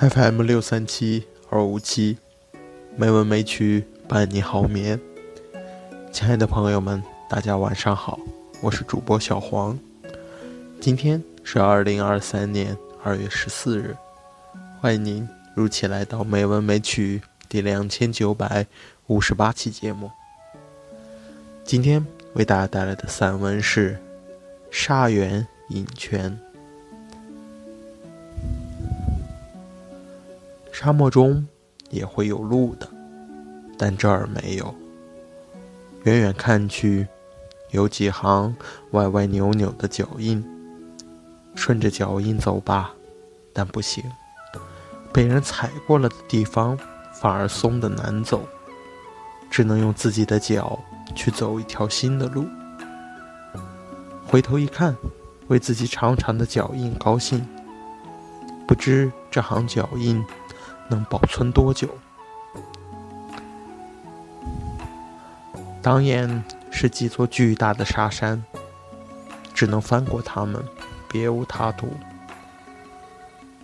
FM 六三七二五七，美文美曲伴你好眠。亲爱的朋友们，大家晚上好，我是主播小黄。今天是二零二三年二月十四日，欢迎您如期来到美文美曲第两千九百五十八期节目。今天为大家带来的散文是《沙原饮泉》。沙漠中也会有路的，但这儿没有。远远看去，有几行歪歪扭扭的脚印。顺着脚印走吧，但不行。被人踩过了的地方，反而松的难走，只能用自己的脚去走一条新的路。回头一看，为自己长长的脚印高兴。不知这行脚印。能保存多久？当然是几座巨大的沙山，只能翻过它们，别无他途。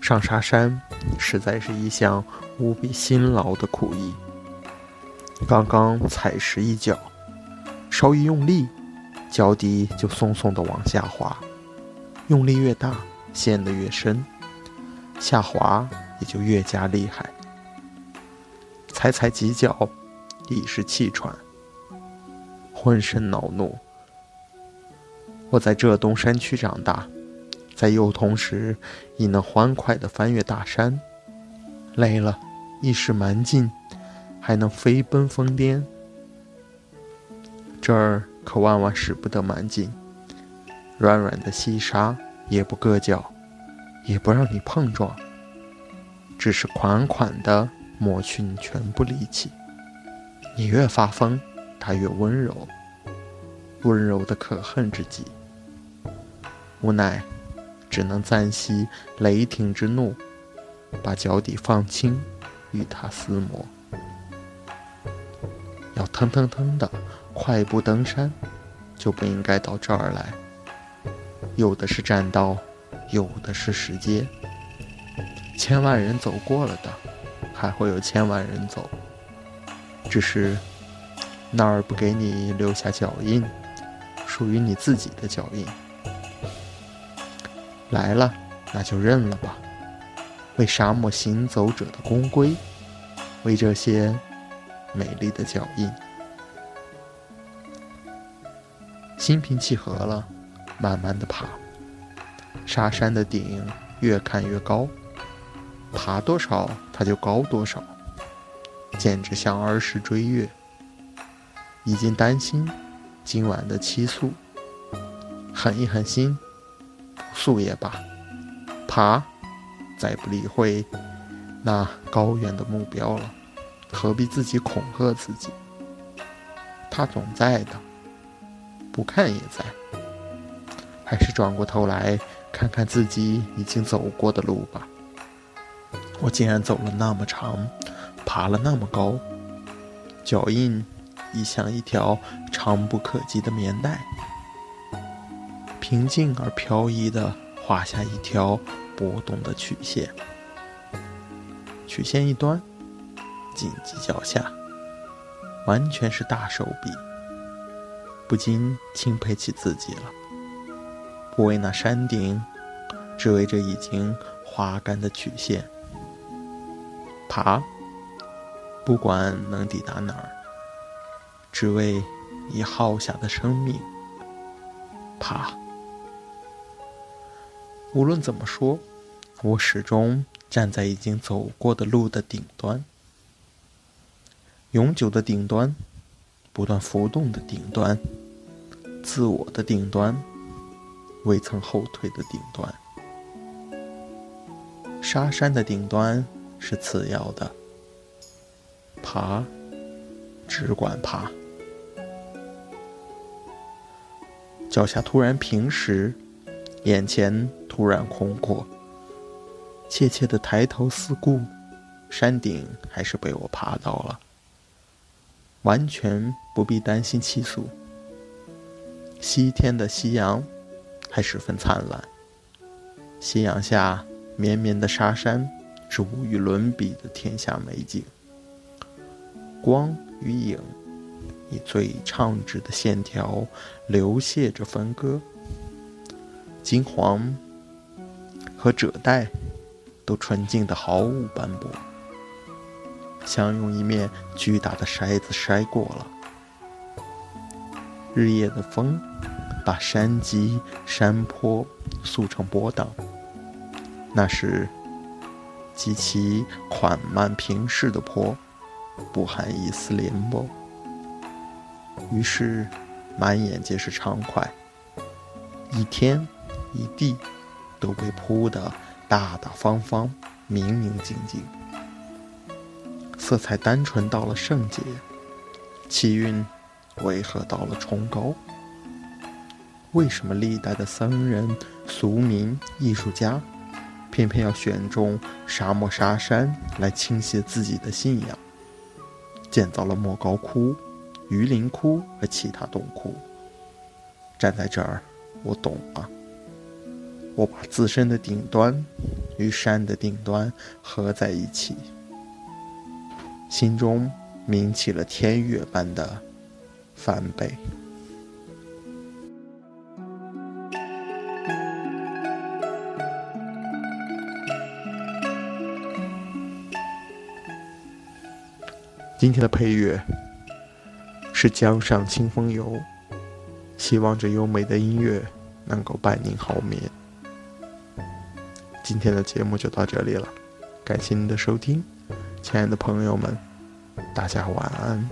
上沙山实在是一项无比辛劳的苦役。刚刚踩实一脚，稍一用力，脚底就松松的往下滑。用力越大，陷得越深，下滑。也就越加厉害。踩踩几脚，已是气喘，浑身恼怒。我在浙东山区长大，在幼童时已能欢快地翻越大山，累了，一时蛮劲，还能飞奔疯癫。这儿可万万使不得蛮劲，软软的细沙也不硌脚，也不让你碰撞。只是款款地抹去你全部力气，你越发疯，他越温柔，温柔的可恨之极。无奈，只能暂息雷霆之怒，把脚底放轻，与他厮磨。要腾腾腾的快步登山，就不应该到这儿来。有的是栈道，有的是石阶。千万人走过了的，还会有千万人走。只是那儿不给你留下脚印，属于你自己的脚印。来了，那就认了吧。为沙漠行走者的公归，为这些美丽的脚印。心平气和了，慢慢的爬。沙山的顶越看越高。爬多少，它就高多少，简直像儿时追月。已经担心今晚的七宿，狠一狠心，不宿也罢。爬，再不理会那高远的目标了，何必自己恐吓自己？他总在的，不看也在。还是转过头来看看自己已经走过的路吧。我竟然走了那么长，爬了那么高，脚印已像一条长不可及的棉带，平静而飘逸地画下一条波动的曲线。曲线一端，紧急脚下，完全是大手笔，不禁钦佩起自己了。不为那山顶，只为这已经画干的曲线。爬，不管能抵达哪儿，只为已耗下的生命。爬，无论怎么说，我始终站在已经走过的路的顶端，永久的顶端，不断浮动的顶端，自我的顶端，未曾后退的顶端，沙山的顶端。是次要的，爬，只管爬。脚下突然平实，眼前突然空阔，怯怯的抬头四顾，山顶还是被我爬到了，完全不必担心气宿。西天的夕阳还十分灿烂，夕阳下绵绵的沙山。是无与伦比的天下美景。光与影以最畅直的线条流泻着分割，金黄和赭带都纯净的毫无斑驳，像用一面巨大的筛子筛过了。日夜的风把山脊山坡塑成波荡，那是极其缓慢平视的坡，不含一丝涟波。于是满眼皆是畅快，一天一地都被铺得大大方方、明明净净，色彩单纯到了圣洁，气韵。为何到了崇高？为什么历代的僧人、俗民、艺术家，偏偏要选中沙漠沙山来倾泻自己的信仰？建造了莫高窟、榆林窟和其他洞窟。站在这儿，我懂了。我把自身的顶端与山的顶端合在一起，心中鸣起了天乐般的。翻倍。今天的配乐是《江上清风游》，希望这优美的音乐能够伴您好眠。今天的节目就到这里了，感谢您的收听，亲爱的朋友们，大家晚安。